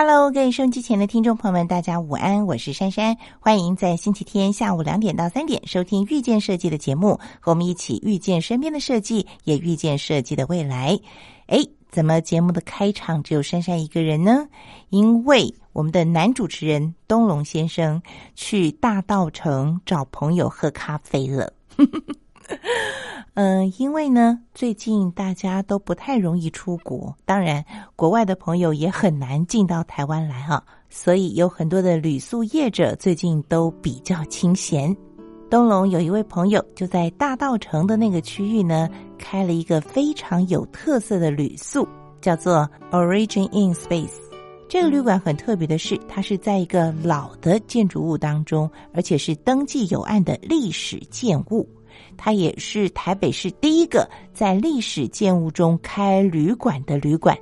Hello，各位收音机前的听众朋友们，大家午安，我是珊珊，欢迎在星期天下午两点到三点收听遇见设计的节目，和我们一起遇见身边的设计，也遇见设计的未来。哎，怎么节目的开场只有珊珊一个人呢？因为我们的男主持人东龙先生去大道城找朋友喝咖啡了。嗯，因为呢，最近大家都不太容易出国，当然，国外的朋友也很难进到台湾来哈，所以有很多的旅宿业者最近都比较清闲。东龙有一位朋友就在大道城的那个区域呢，开了一个非常有特色的旅宿，叫做 Origin in Space。这个旅馆很特别的是，它是在一个老的建筑物当中，而且是登记有案的历史建物。它也是台北市第一个在历史建物中开旅馆的旅馆，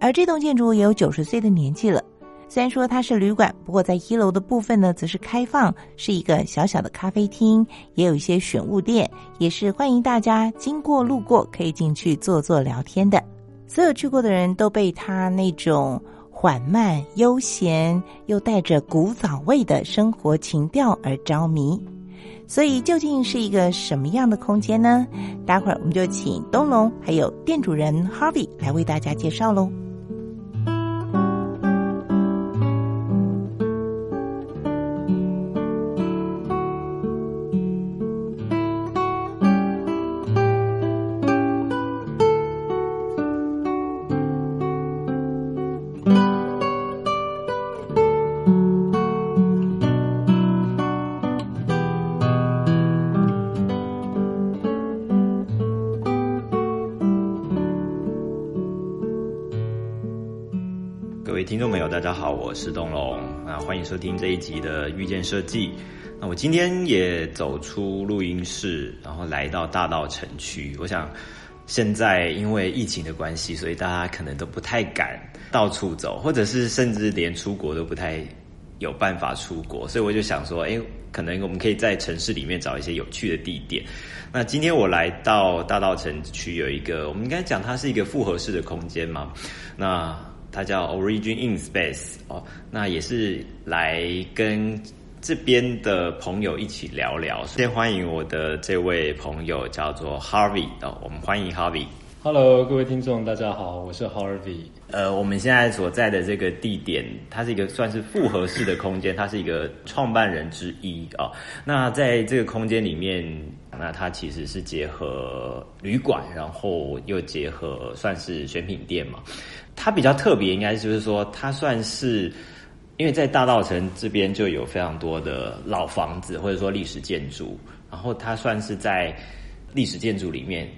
而这栋建筑也有九十岁的年纪了。虽然说它是旅馆，不过在一楼的部分呢，则是开放，是一个小小的咖啡厅，也有一些选物店，也是欢迎大家经过路过可以进去坐坐聊天的。所有去过的人都被它那种缓慢、悠闲又带着古早味的生活情调而着迷。所以究竟是一个什么样的空间呢？待会儿我们就请东龙还有店主人 Harvey 来为大家介绍喽。听众朋友，大家好，我是东龙啊，欢迎收听这一集的遇见设计。那我今天也走出录音室，然后来到大道城区。我想现在因为疫情的关系，所以大家可能都不太敢到处走，或者是甚至连出国都不太有办法出国。所以我就想说，哎，可能我们可以在城市里面找一些有趣的地点。那今天我来到大道城区，有一个我们应该讲它是一个复合式的空间嘛？那它叫 Origin in Space 哦，那也是来跟这边的朋友一起聊聊。先欢迎我的这位朋友叫做 Harvey 哦，我们欢迎 Harvey。Hello，各位听众，大家好，我是 Harvey。呃，我们现在所在的这个地点，它是一个算是复合式的空间，它是一个创办人之一啊。那在这个空间里面，那它其实是结合旅馆，然后又结合算是选品店嘛。它比较特别，应该就是说，它算是因为在大道城这边就有非常多的老房子，或者说历史建筑，然后它算是在历史建筑里面。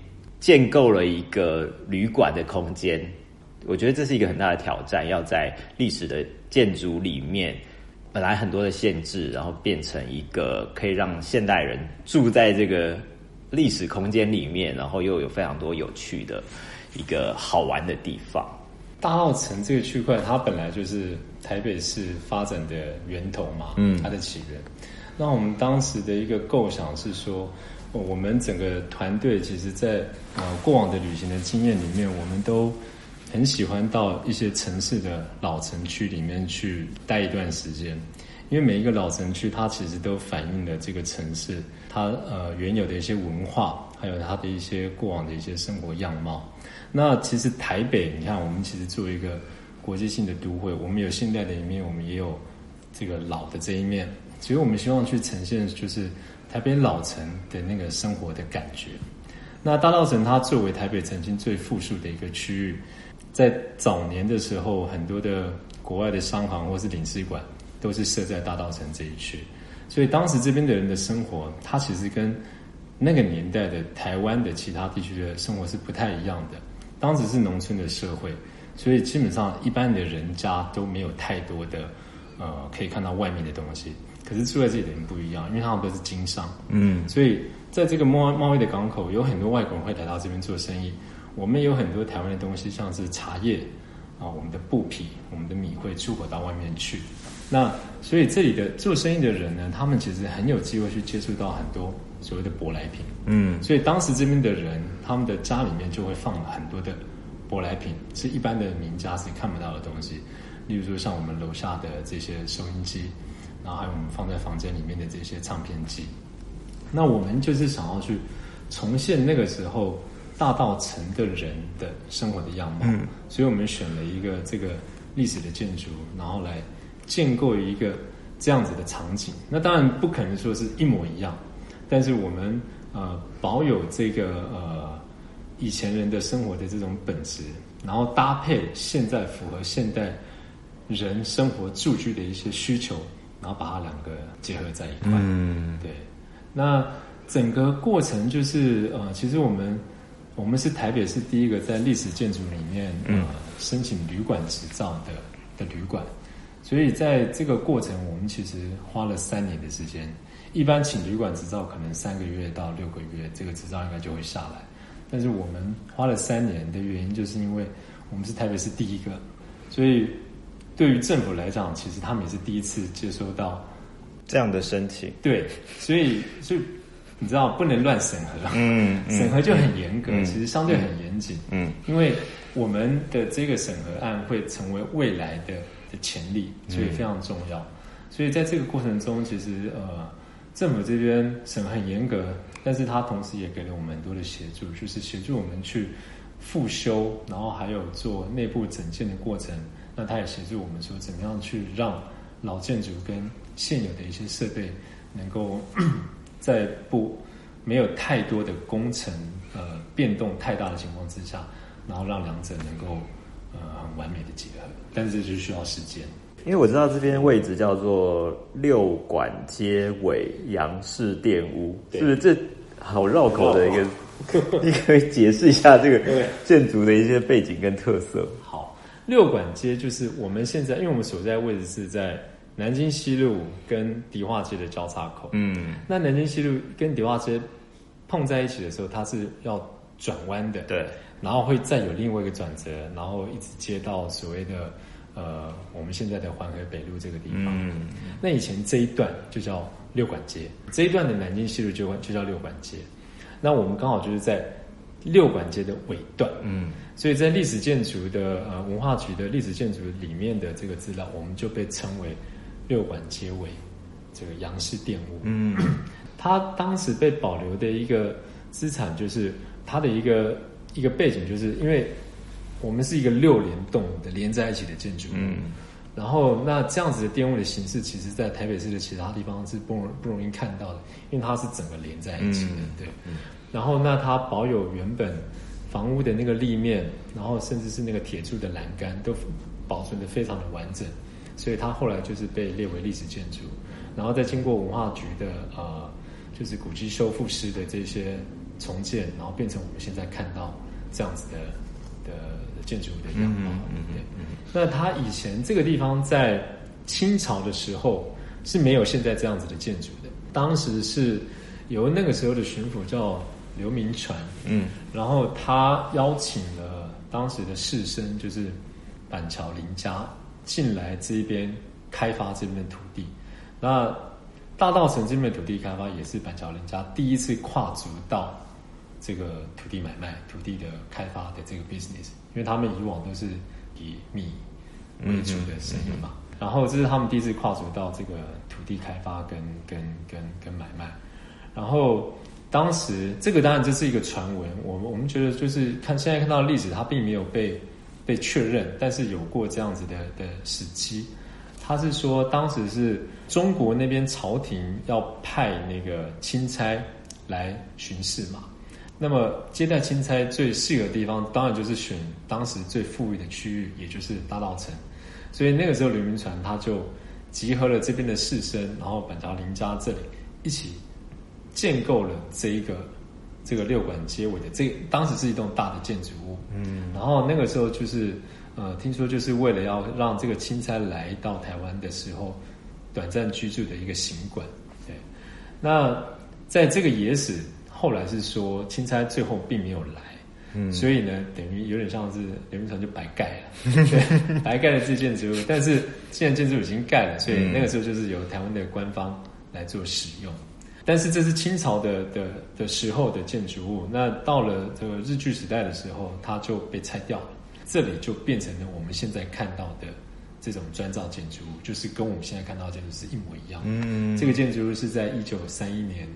建构了一个旅馆的空间，我觉得这是一个很大的挑战。要在历史的建筑里面，本来很多的限制，然后变成一个可以让现代人住在这个历史空间里面，然后又有非常多有趣的一个好玩的地方。大澳城这个区块，它本来就是台北市发展的源头嘛，嗯，它的起源。那我们当时的一个构想是说。我们整个团队其实，在呃过往的旅行的经验里面，我们都很喜欢到一些城市的老城区里面去待一段时间，因为每一个老城区，它其实都反映了这个城市它呃原有的一些文化，还有它的一些过往的一些生活样貌。那其实台北，你看，我们其实作为一个国际性的都会，我们有现代的一面，我们也有这个老的这一面，其实我们希望去呈现就是。台北老城的那个生活的感觉，那大稻城它作为台北曾经最富庶的一个区域，在早年的时候，很多的国外的商行或是领事馆都是设在大稻城这一区，所以当时这边的人的生活，它其实跟那个年代的台湾的其他地区的生活是不太一样的。当时是农村的社会，所以基本上一般的人家都没有太多的呃可以看到外面的东西。可是住在这里的人不一样，因为他们都是经商，嗯，所以在这个贸贸易的港口，有很多外国人会来到这边做生意。我们有很多台湾的东西，像是茶叶啊，我们的布匹、我们的米会出口到外面去。那所以这里的做生意的人呢，他们其实很有机会去接触到很多所谓的舶来品，嗯，所以当时这边的人，他们的家里面就会放了很多的舶来品，是一般的名家是看不到的东西。例如说像我们楼下的这些收音机，然后还有我们放在房间里面的这些唱片机。那我们就是想要去重现那个时候大道城的人的生活的样貌，所以我们选了一个这个历史的建筑，然后来建构一个这样子的场景。那当然不可能说是一模一样，但是我们呃保有这个呃以前人的生活的这种本质，然后搭配现在符合现代人生活住居的一些需求，然后把它两个结合在一块。嗯，对。那整个过程就是呃，其实我们我们是台北是第一个在历史建筑里面呃申请旅馆执照的的旅馆，所以在这个过程，我们其实花了三年的时间。一般请旅馆执照可能三个月到六个月，这个执照应该就会下来。但是我们花了三年的原因，就是因为我们是台北市第一个，所以对于政府来讲，其实他们也是第一次接收到。这样的申请，对，所以所以你知道不能乱审核，嗯，审核就很严格，其实相对很严谨，嗯，因为我们的这个审核案会成为未来的的潜力，所以非常重要。所以在这个过程中，其实呃，政府这边审核很严格，但是他同时也给了我们很多的协助，就是协助我们去复修，然后还有做内部整建的过程。那他也协助我们说，怎么样去让老建筑跟现有的一些设备，能够 在不没有太多的工程呃变动太大的情况之下，然后让两者能够呃很完美的结合，但是这就需要时间。因为我知道这边位置叫做六管街尾杨氏店屋，是不是这好绕口的一个？你可以解释一下这个建筑的一些背景跟特色。好，六管街就是我们现在，因为我们所在位置是在。南京西路跟迪化街的交叉口，嗯，那南京西路跟迪化街碰在一起的时候，它是要转弯的，对，然后会再有另外一个转折，然后一直接到所谓的呃我们现在的环河北路这个地方。嗯，那以前这一段就叫六管街，这一段的南京西路就就叫六管街。那我们刚好就是在六管街的尾段，嗯，所以在历史建筑的呃文化局的历史建筑里面的这个资料，我们就被称为。六管街尾，这个杨氏店屋，嗯，它当时被保留的一个资产，就是它的一个一个背景，就是因为我们是一个六联动的连在一起的建筑，嗯，然后那这样子的电屋的形式，其实在台北市的其他地方是不容不容易看到的，因为它是整个连在一起的，对，然后那它保有原本房屋的那个立面，然后甚至是那个铁柱的栏杆，都保存的非常的完整。所以它后来就是被列为历史建筑，然后再经过文化局的呃，就是古迹修复师的这些重建，然后变成我们现在看到这样子的的建筑的样貌。对，那它以前这个地方在清朝的时候是没有现在这样子的建筑的，当时是由那个时候的巡抚叫刘铭传，嗯，然后他邀请了当时的士绅，就是板桥林家。进来这边开发这边的土地，那大道城这边的土地开发也是板桥人家第一次跨足到这个土地买卖、土地的开发的这个 business，因为他们以往都是以米为主的生意嘛，然后这是他们第一次跨足到这个土地开发跟跟跟跟买卖，然后当时这个当然这是一个传闻，我们我们觉得就是看现在看到的历史，它并没有被。被确认，但是有过这样子的的时期，他是说当时是中国那边朝廷要派那个钦差来巡视嘛，那么接待钦差最适合的地方，当然就是选当时最富裕的区域，也就是大稻城，所以那个时候刘铭传他就集合了这边的士绅，然后板桥林家这里一起建构了这一个。这个六馆街尾的这当时是一栋大的建筑物，嗯，然后那个时候就是呃，听说就是为了要让这个钦差来到台湾的时候短暂居住的一个行馆，对。那在这个野史后来是说钦差最后并没有来，嗯，所以呢，等于有点像是刘铭传就白盖了，对，白盖了这建筑物。但是现在建筑已经盖了，所以那个时候就是由台湾的官方来做使用。但是这是清朝的的的时候的建筑物，那到了这个日据时代的时候，它就被拆掉了，这里就变成了我们现在看到的这种砖造建筑物，就是跟我们现在看到的建筑是一模一样。嗯，这个建筑物是在一九三一年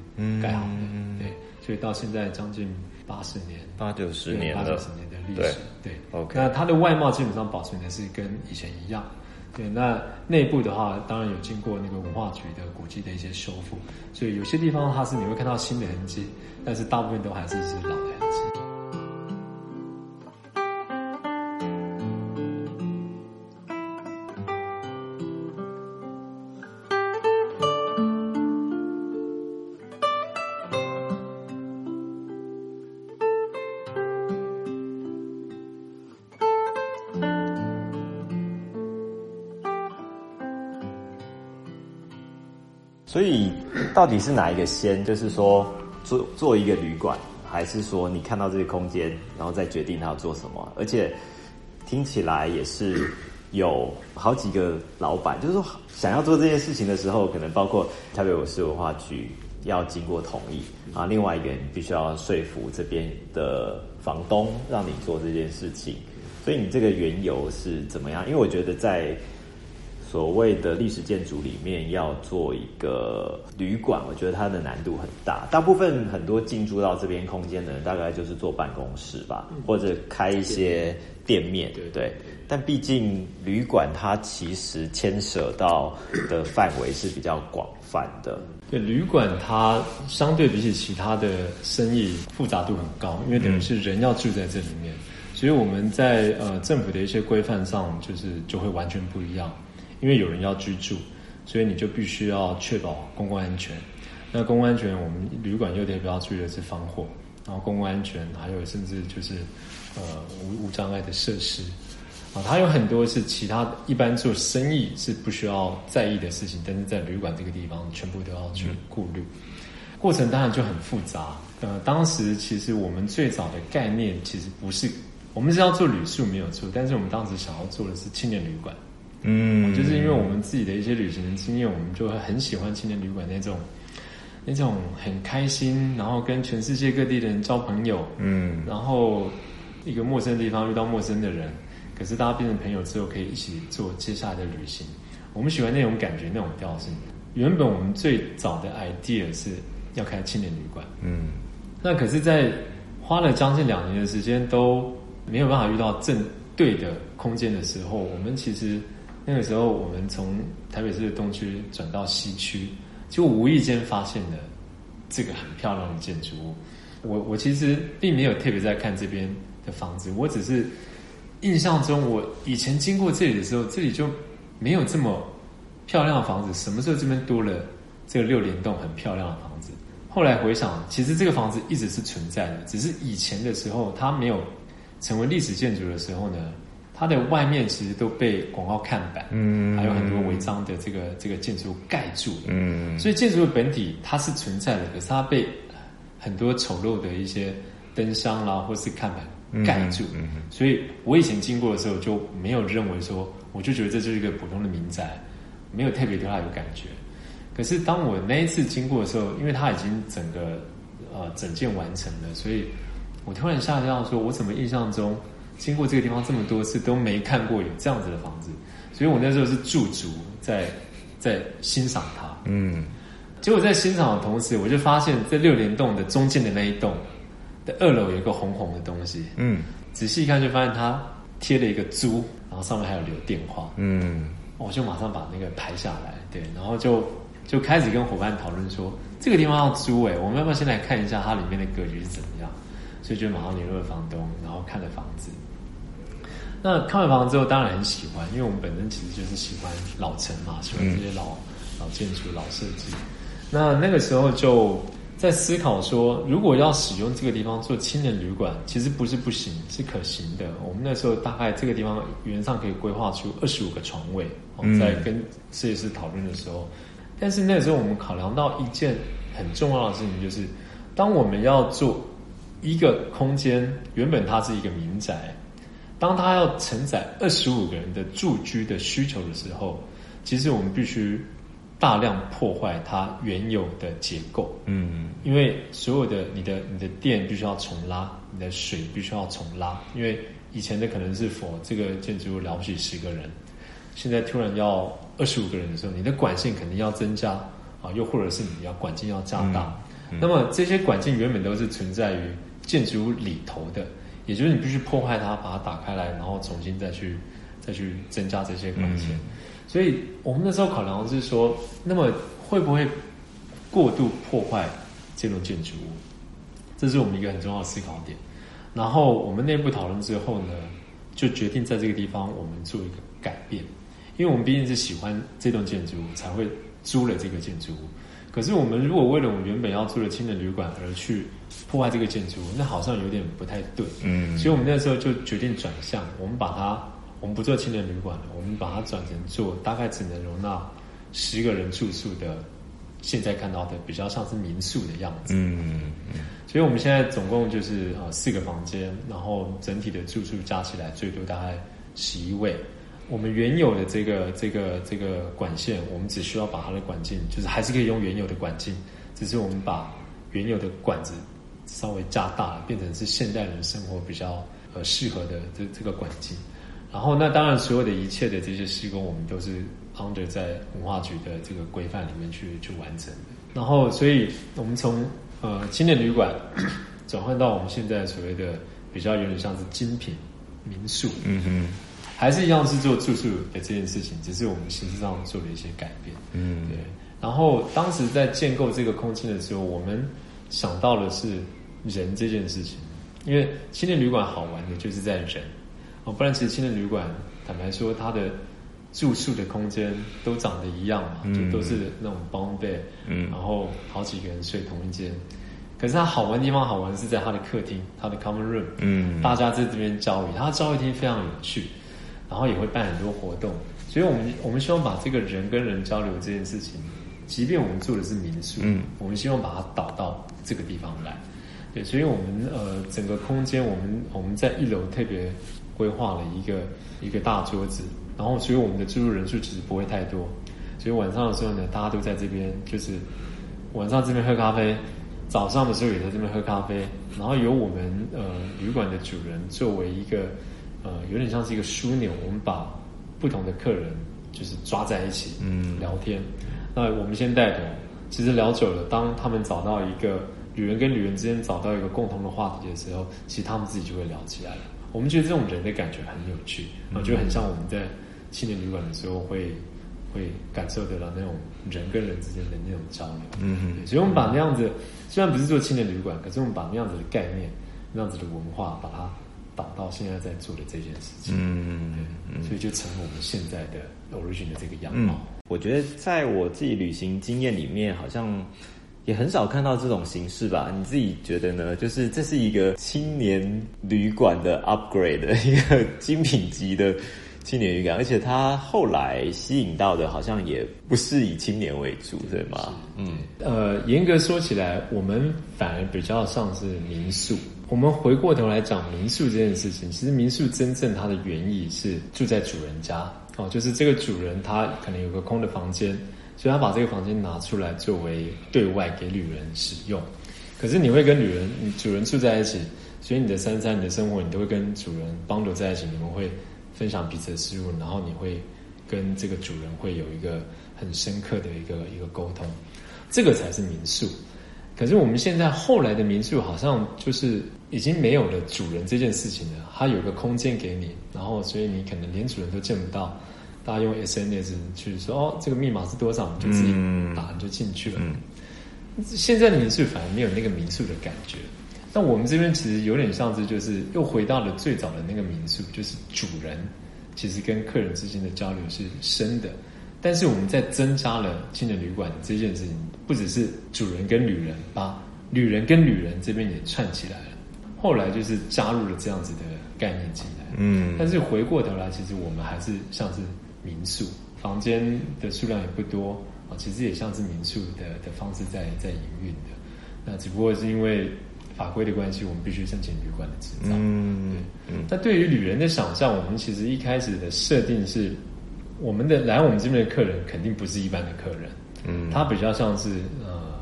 盖好的，对，所以到现在将近八十年，八九十年八九十年的历史。对，OK。那它的外貌基本上保存的是跟以前一样。对，那内部的话，当然有经过那个文化局的古迹的一些修复，所以有些地方它是你会看到新的痕迹，但是大部分都还是是老的痕迹。所以，到底是哪一个先？就是说，做做一个旅馆，还是说你看到这个空间，然后再决定他要做什么？而且听起来也是有好几个老板，就是说想要做这件事情的时候，可能包括台北市文化局要经过同意啊，另外一个人必须要说服这边的房东让你做这件事情。所以你这个缘由是怎么样？因为我觉得在。所谓的历史建筑里面要做一个旅馆，我觉得它的难度很大。大部分很多进驻到这边空间的人，大概就是做办公室吧，或者开一些店面，对不对？但毕竟旅馆它其实牵涉到的范围是比较广泛的。对，旅馆它相对比起其他的生意复杂度很高，因为等于是人要住在这里面，所以我们在呃政府的一些规范上，就是就会完全不一样。因为有人要居住，所以你就必须要确保公共安全。那公共安全，我们旅馆又得不要注意的是防火，然后公共安全还有甚至就是呃无无障碍的设施啊，它有很多是其他一般做生意是不需要在意的事情，但是在旅馆这个地方全部都要去顾虑。过程当然就很复杂。呃，当时其实我们最早的概念其实不是我们是要做旅宿没有错，但是我们当时想要做的是青年旅馆。嗯，就是因为我们自己的一些旅行的经验，我们就会很喜欢青年旅馆那种，那种很开心，然后跟全世界各地的人交朋友，嗯，然后一个陌生的地方遇到陌生的人，可是大家变成朋友之后可以一起做接下来的旅行。我们喜欢那种感觉，那种调性。原本我们最早的 idea 是要开青年旅馆，嗯，那可是，在花了将近两年的时间都没有办法遇到正对的空间的时候，我们其实。那个时候，我们从台北市的东区转到西区，就无意间发现了这个很漂亮的建筑物。我我其实并没有特别在看这边的房子，我只是印象中，我以前经过这里的时候，这里就没有这么漂亮的房子。什么时候这边多了这个六联栋很漂亮的房子？后来回想，其实这个房子一直是存在的，只是以前的时候它没有成为历史建筑的时候呢。它的外面其实都被广告看板，嗯，还有很多违章的这个这个建筑盖住，嗯，所以建筑的本体它是存在的，可是它被很多丑陋的一些灯箱啦或是看板盖住，嗯，所以我以前经过的时候就没有认为说，我就觉得这就是一个普通的民宅，没有特别对它有感觉。可是当我那一次经过的时候，因为它已经整个呃整件完成了，所以我突然下降说，我怎么印象中。经过这个地方这么多次都没看过有这样子的房子，所以我那时候是驻足在在欣赏它。嗯，结果在欣赏的同时，我就发现这六连栋的中间的那一栋的二楼有一个红红的东西。嗯，仔细一看就发现它贴了一个租，然后上面还有留电话。嗯，我就马上把那个拍下来，对，然后就就开始跟伙伴讨论说，这个地方要租哎，我们要不要先来看一下它里面的格局是怎么样？所以就马上联络了房东，然后看了房子。那看完房子之后，当然很喜欢，因为我们本身其实就是喜欢老城嘛，喜欢这些老老建筑、老设计。那那个时候就在思考说，如果要使用这个地方做青年旅馆，其实不是不行，是可行的。我们那时候大概这个地方原上可以规划出二十五个床位。在跟设计师讨论的时候，但是那个时候我们考量到一件很重要的事情，就是当我们要做一个空间，原本它是一个民宅。当它要承载二十五个人的住居的需求的时候，其实我们必须大量破坏它原有的结构。嗯，因为所有的你的你的电必须要重拉，你的水必须要重拉，因为以前的可能是否这个建筑物了不起十个人，现在突然要二十五个人的时候，你的管线肯定要增加啊，又或者是你要管径要加大。那么这些管径原本都是存在于建筑物里头的，也就是你必须破坏它，把它打开来，然后重新再去再去增加这些管线。所以我们那时候考量是说，那么会不会过度破坏这栋建筑物？这是我们一个很重要的思考点。然后我们内部讨论之后呢，就决定在这个地方我们做一个改变，因为我们毕竟是喜欢这栋建筑物，才会租了这个建筑物。可是我们如果为了我们原本要住的青年旅馆而去破坏这个建筑物，那好像有点不太对。嗯，所以我们那时候就决定转向，我们把它，我们不做青年旅馆了，我们把它转成做大概只能容纳十个人住宿的，现在看到的比较像是民宿的样子。嗯嗯，所以我们现在总共就是呃四个房间，然后整体的住宿加起来最多大概十一位。我们原有的这个这个这个管线，我们只需要把它的管径，就是还是可以用原有的管径，只是我们把原有的管子稍微加大，变成是现代人生活比较呃适合的这这个管径。然后那当然所有的一切的这些施工，我们都是 under 在文化局的这个规范里面去去完成。然后所以我们从呃青年旅馆 转换到我们现在所谓的比较有点像是精品民宿。嗯哼。还是一样是做住宿的这件事情，只是我们形式上做了一些改变。嗯，对。然后当时在建构这个空间的时候，我们想到的是人这件事情，因为青年旅馆好玩的就是在人哦，不然其实青年旅馆坦白说，它的住宿的空间都长得一样嘛，就都是那种 bunk bed，嗯，然后好几个人睡同一间。可是它好玩的地方好玩是在它的客厅，它的 common room，嗯，大家在这边交易，它的交易厅非常有趣。然后也会办很多活动，所以我们我们希望把这个人跟人交流这件事情，即便我们住的是民宿，嗯，我们希望把它导到这个地方来，对，所以我们呃整个空间，我们我们在一楼特别规划了一个一个大桌子，然后所以我们的住宿人数其实不会太多，所以晚上的时候呢，大家都在这边，就是晚上这边喝咖啡，早上的时候也在这边喝咖啡，然后由我们呃旅馆的主人作为一个。呃，有点像是一个枢纽，我们把不同的客人就是抓在一起，嗯，聊天。那我们先带头，其实聊久了，当他们找到一个女人跟女人之间找到一个共同的话题的时候，其实他们自己就会聊起来了。我们觉得这种人的感觉很有趣，我觉得很像我们在青年旅馆的时候会会感受得到那种人跟人之间的那种交流。嗯哼。所以我们把那样子，虽然不是做青年旅馆，可是我们把那样子的概念、那样子的文化，把它。导到现在在做的这件事情，嗯，对，所以就成了我们现在的 origin 的这个样貌。我觉得在我自己旅行经验里面，好像也很少看到这种形式吧？你自己觉得呢？就是这是一个青年旅馆的 upgrade 的 一个精品级的。青年旅感，而且它后来吸引到的，好像也不是以青年为主，对吗？嗯，呃，严格说起来，我们反而比较像是民宿。我们回过头来讲民宿这件事情，其实民宿真正它的原意是住在主人家哦，就是这个主人他可能有个空的房间，所以他把这个房间拿出来作为对外给旅人使用。可是你会跟旅人、主人住在一起，所以你的三餐、你的生活，你都会跟主人帮助在一起，你们会。分享彼此的事物，然后你会跟这个主人会有一个很深刻的一个一个沟通，这个才是民宿。可是我们现在后来的民宿好像就是已经没有了主人这件事情了，它有个空间给你，然后所以你可能连主人都见不到，大家用 SNS 去说哦，这个密码是多少，你就自己打你就进去了。现在的民宿反而没有那个民宿的感觉。那我们这边其实有点像是，就是又回到了最早的那个民宿，就是主人其实跟客人之间的交流是深的，但是我们在增加了青年旅馆这件事情，不只是主人跟旅人，把旅人跟旅人这边也串起来了。后来就是加入了这样子的概念进来，嗯，但是回过头来，其实我们还是像是民宿，房间的数量也不多啊，其实也像是民宿的的方式在在营运的，那只不过是因为。法规的关系，我们必须申请旅馆的执照。嗯，对。那对于旅人的想象，我们其实一开始的设定是，我们的来我们这边的客人肯定不是一般的客人。嗯，他比较像是呃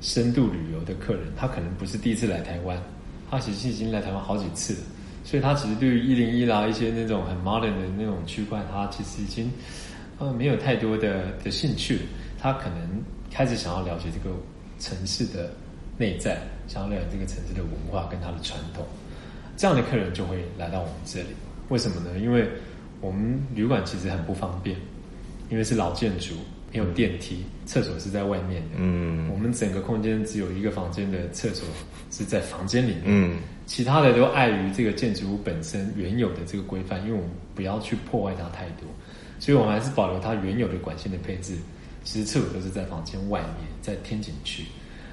深度旅游的客人，他可能不是第一次来台湾，他其实已经来台湾好几次了，所以他其实对于一零一啦一些那种很 modern 的那种区块，他其实已经呃没有太多的的兴趣，他可能开始想要了解这个城市的内在，想要了解这个城市的文化跟它的传统，这样的客人就会来到我们这里。为什么呢？因为我们旅馆其实很不方便，因为是老建筑，没有电梯，厕所是在外面的。嗯，我们整个空间只有一个房间的厕所是在房间里面。嗯。其他的都碍于这个建筑物本身原有的这个规范，因为我们不要去破坏它太多，所以我们还是保留它原有的管线的配置。其实厕所都是在房间外面，在天井区。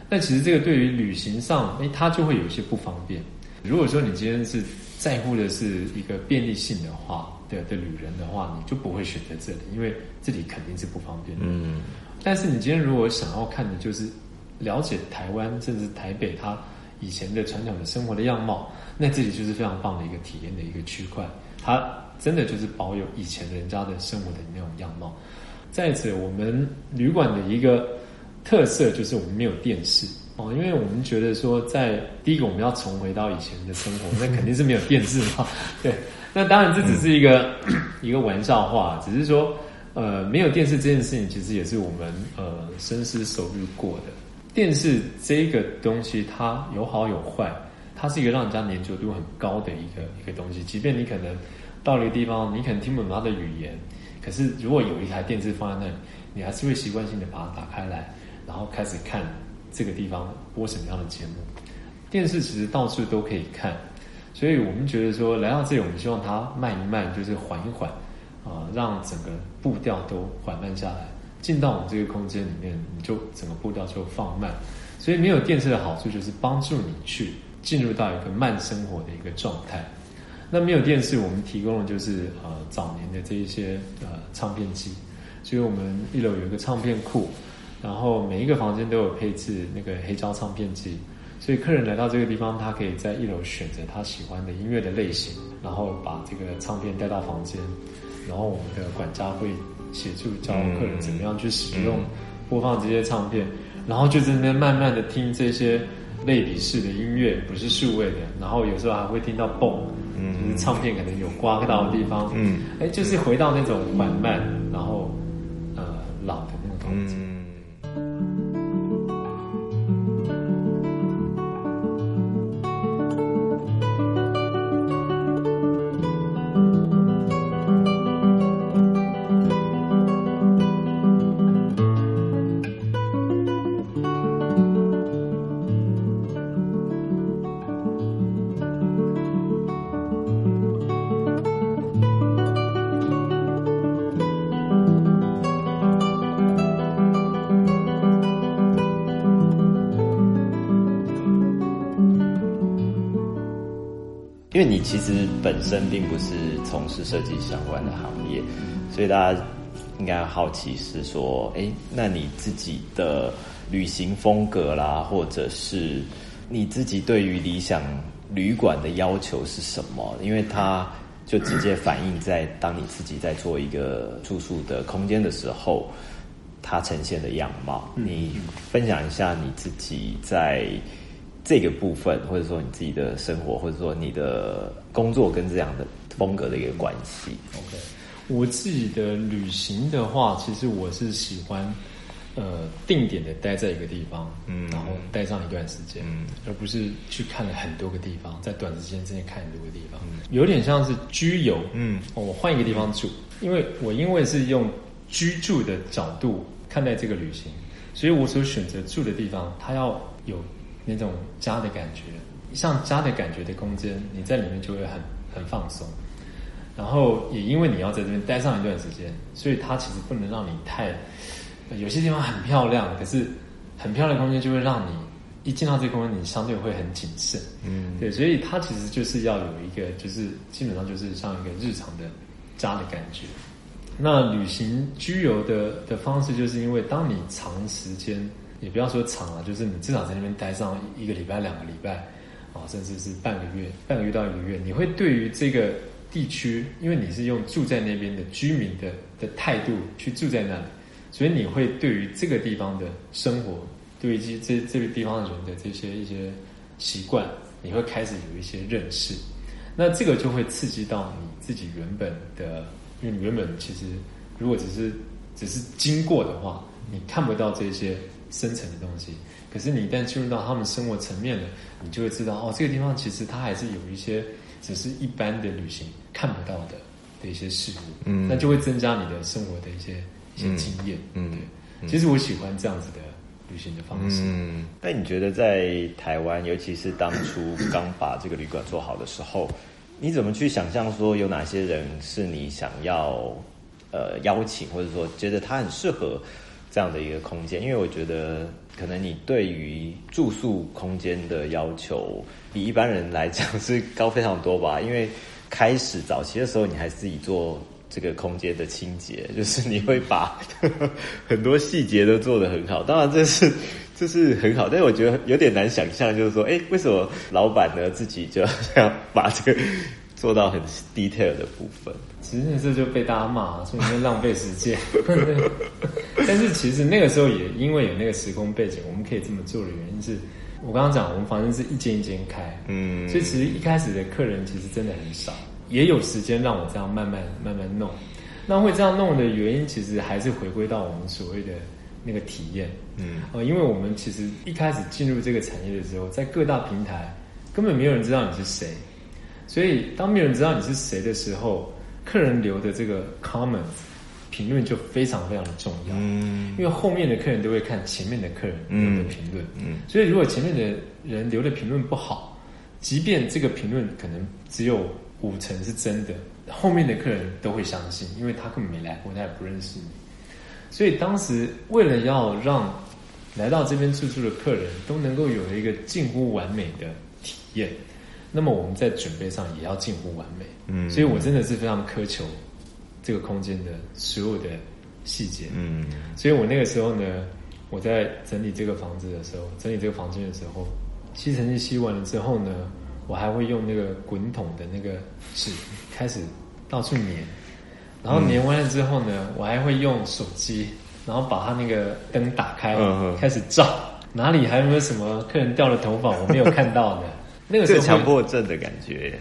那其实这个对于旅行上，哎，它就会有一些不方便。如果说你今天是在乎的是一个便利性的话，的的旅人的话，你就不会选择这里，因为这里肯定是不方便的。嗯。但是你今天如果想要看的就是了解台湾，甚至台北它。以前的传统的生活的样貌，那这里就是非常棒的一个体验的一个区块。它真的就是保有以前人家的生活的那种样貌。再者，我们旅馆的一个特色就是我们没有电视哦，因为我们觉得说，在第一个我们要重回到以前的生活，那肯定是没有电视嘛。对，那当然这只是一个一个玩笑话，只是说呃，没有电视这件事情，其实也是我们呃深思熟虑过的。电视这个东西，它有好有坏，它是一个让人家粘着度很高的一个一个东西。即便你可能到了一个地方，你可能听不懂它的语言，可是如果有一台电视放在那里，你还是会习惯性的把它打开来，然后开始看这个地方播什么样的节目。电视其实到处都可以看，所以我们觉得说来到这里，我们希望它慢一慢，就是缓一缓，啊，让整个步调都缓慢下来。进到我们这个空间里面，你就整个步调就放慢。所以没有电视的好处就是帮助你去进入到一个慢生活的一个状态。那没有电视，我们提供的就是呃早年的这一些呃唱片机。所以我们一楼有一个唱片库，然后每一个房间都有配置那个黑胶唱片机。所以客人来到这个地方，他可以在一楼选择他喜欢的音乐的类型，然后把这个唱片带到房间，然后我们的管家会。协助教客人怎么样去使用、播放这些唱片，然后就在那边慢慢的听这些类比式的音乐，不是数位的，然后有时候还会听到蹦，就是唱片可能有刮到的地方，嗯哎，就是回到那种缓慢，然后呃老的那种风景。其实本身并不是从事设计相关的行业，所以大家应该好奇是说，哎，那你自己的旅行风格啦，或者是你自己对于理想旅馆的要求是什么？因为它就直接反映在当你自己在做一个住宿的空间的时候，它呈现的样貌。你分享一下你自己在。这个部分，或者说你自己的生活，或者说你的工作跟这样的风格的一个关系。OK，我自己的旅行的话，其实我是喜欢呃定点的待在一个地方，嗯，然后待上一段时间，嗯，而不是去看了很多个地方，在短时间之内看很多个地方，有点像是居游，嗯，我换一个地方住，因为我因为是用居住的角度看待这个旅行，所以我所选择住的地方，它要有。那种家的感觉，像家的感觉的空间，你在里面就会很很放松。然后也因为你要在这边待上一段时间，所以它其实不能让你太。有些地方很漂亮，可是很漂亮的空间就会让你一进到这个空间，你相对会很谨慎。嗯，对，所以它其实就是要有一个，就是基本上就是像一个日常的家的感觉。那旅行居游的的方式，就是因为当你长时间。也不要说长了，就是你至少在那边待上一个礼拜、两个礼拜，啊，甚至是半个月、半个月到一个月，你会对于这个地区，因为你是用住在那边的居民的的态度去住在那里，所以你会对于这个地方的生活，对于这这这个地方的人的这些一些习惯，你会开始有一些认识。那这个就会刺激到你自己原本的，因为你原本其实如果只是只是经过的话，你看不到这些深层的东西。可是你一旦进入到他们生活层面了，你就会知道哦，这个地方其实它还是有一些只是一般的旅行看不到的的一些事物，嗯，那就会增加你的生活的一些一些经验，嗯，对。其实我喜欢这样子的旅行的方式。嗯，那你觉得在台湾，尤其是当初刚把这个旅馆做好的时候，你怎么去想象说有哪些人是你想要呃邀请，或者说觉得他很适合这样的一个空间？因为我觉得。可能你对于住宿空间的要求比一般人来讲是高非常多吧？因为开始早期的时候，你还自己做这个空间的清洁，就是你会把 很多细节都做得很好。当然，这是这是很好，但是我觉得有点难想象，就是说，哎，为什么老板呢自己就要把这个做到很 detail 的部分？其实那时候就被大家骂，说你在浪费时间。但是其实那个时候也因为有那个时空背景，我们可以这么做的原因是，我刚刚讲我们房间是一间一间开，嗯，所以其实一开始的客人其实真的很少，也有时间让我这样慢慢慢慢弄。那会这样弄的原因，其实还是回归到我们所谓的那个体验，嗯，呃，因为我们其实一开始进入这个产业的时候，在各大平台根本没有人知道你是谁，所以当没有人知道你是谁的时候。客人留的这个 comments 评论就非常非常的重要，嗯，因为后面的客人都会看前面的客人留的评论，嗯，所以如果前面的人留的评论不好，即便这个评论可能只有五成是真的，后面的客人都会相信，因为他根本没来过，他也不认识你。所以当时为了要让来到这边住宿的客人都能够有一个近乎完美的体验。那么我们在准备上也要近乎完美，嗯，所以我真的是非常苛求这个空间的所有的细节，嗯，所以我那个时候呢，我在整理这个房子的时候，整理这个房间的时候，吸尘器吸完了之后呢，我还会用那个滚筒的那个纸开始到处粘，然后粘完了之后呢，我还会用手机，然后把它那个灯打开，开始照。哪里还有没有什么客人掉了头发我没有看到的。那个是强迫症的感觉，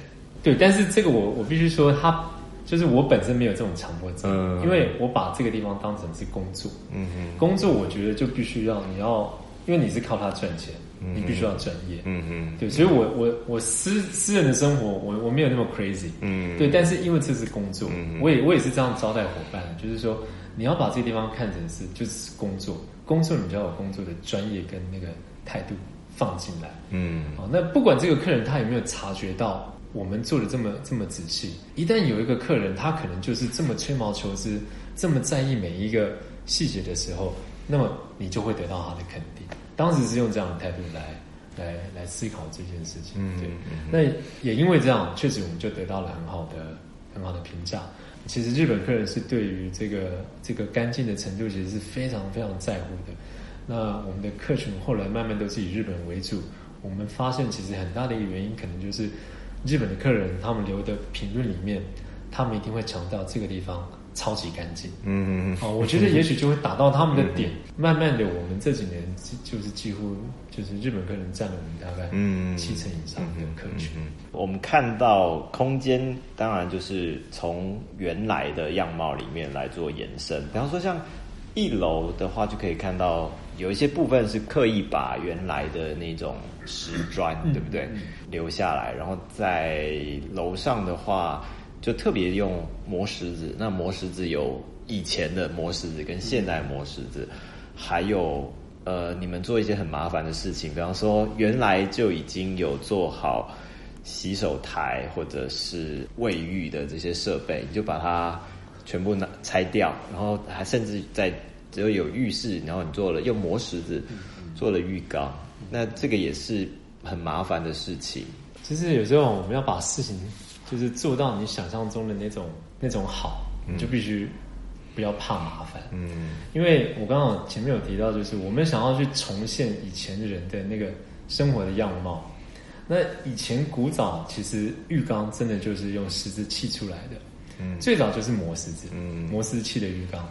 对，但是这个我我必须说，他就是我本身没有这种强迫症，因为我把这个地方当成是工作，嗯嗯，工作我觉得就必须要你要，因为你是靠它赚钱，你必须要专业，嗯嗯，对，所以我我我私私人的生活，我我没有那么 crazy，嗯，对，但是因为这是工作，我也我也是这样招待伙伴，就是说你要把这个地方看成是就是工作，工作你就要有工作的专业跟那个态度。放进来，嗯，好，那不管这个客人他有没有察觉到我们做的这么这么仔细，一旦有一个客人他可能就是这么吹毛求疵，这么在意每一个细节的时候，那么你就会得到他的肯定。当时是用这样的态度来来来思考这件事情，对，那也因为这样，确实我们就得到了很好的很好的评价。其实日本客人是对于这个这个干净的程度，其实是非常非常在乎的。那我们的客群后来慢慢都是以日本为主。我们发现其实很大的一个原因，可能就是日本的客人他们留的评论里面，他们一定会强调这个地方超级干净。嗯嗯嗯。哦，我觉得也许就会打到他们的 点。慢慢的，我们这几年就是几乎就是日本客人占了我们大概七成以上的客群。我们看到空间，当然就是从原来的样貌里面来做延伸。比方说像一楼的话，就可以看到。有一些部分是刻意把原来的那种石砖，对不对，留下来。然后在楼上的话，就特别用磨石子。那磨石子有以前的磨石子跟现代磨石子，还有呃，你们做一些很麻烦的事情，比方说原来就已经有做好洗手台或者是卫浴的这些设备，你就把它全部拿拆掉，然后还甚至在。只有有浴室，然后你做了用磨石子做了浴缸，那这个也是很麻烦的事情。其实有时候我们要把事情就是做到你想象中的那种那种好，你就必须不要怕麻烦。嗯，因为我刚刚前面有提到，就是我们想要去重现以前人的那个生活的样貌。那以前古早其实浴缸真的就是用石子砌出来的，嗯，最早就是磨石子，嗯，磨石砌的浴缸。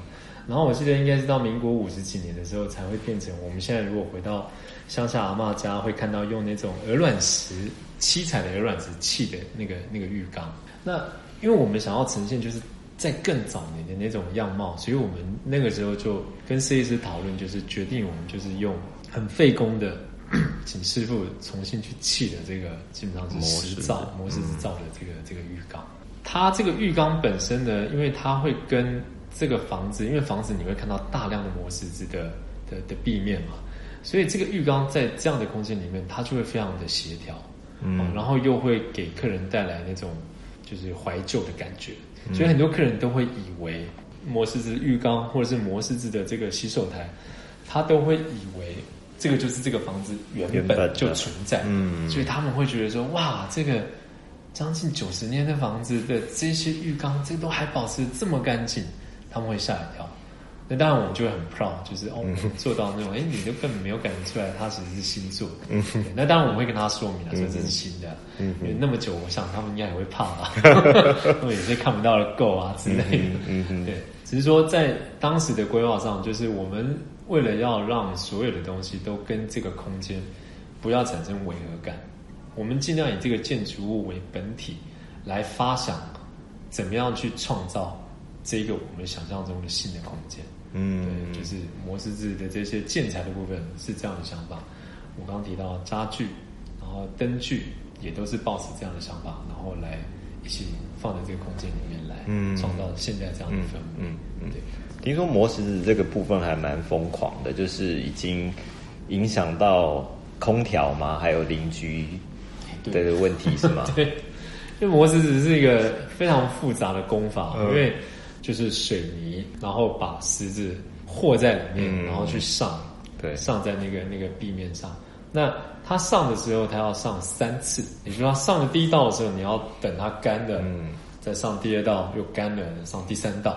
然后我记得应该是到民国五十几年的时候，才会变成我们现在如果回到乡下阿嬷家，会看到用那种鹅卵石七彩的鹅卵石砌的那个那个浴缸。那因为我们想要呈现就是在更早年的那种样貌，所以我们那个时候就跟设计师讨论，就是决定我们就是用很费工的，请师傅重新去砌的这个，基本上是石造模式制造的这个这个浴缸。它这个浴缸本身呢，因为它会跟这个房子，因为房子你会看到大量的磨石子的的的壁面嘛，所以这个浴缸在这样的空间里面，它就会非常的协调，嗯，然后又会给客人带来那种就是怀旧的感觉，所以很多客人都会以为磨石子浴缸或者是磨石子的这个洗手台，他都会以为这个就是这个房子原本就存在，嗯，所以他们会觉得说，哇，这个。将近九十年的房子的这些浴缸，这都还保持这么干净，他们会吓一跳。那当然我们就会很 proud，就是哦，做到那种，哎，你就根本没有感觉出来，它其实是新做的。那当然我们会跟他说明了，说这是新的。因为那么久，我想他们应该也会怕吧，因为有些看不到的垢啊之类的。对，只是说在当时的规划上，就是我们为了要让所有的东西都跟这个空间不要产生违和感。我们尽量以这个建筑物为本体来发想，怎么样去创造这个我们想象中的新的空间。嗯，对，就是模式制的这些建材的部分是这样的想法。我刚刚提到家具，然后灯具也都是抱持这样的想法，然后来一起放在这个空间里面来嗯创造现在这样的氛围。嗯嗯，对。听说模式制这个部分还蛮疯狂的，就是已经影响到空调嘛，还有邻居。对的问题是吗？对，因为磨石子是一个非常复杂的工法，因为就是水泥，然后把石子和在里面，然后去上，对，上在那个那个壁面上。那它上的时候，它要上三次，也就是说，上了第一道的时候，你要等它干了，嗯，再上第二道，又干了，上第三道。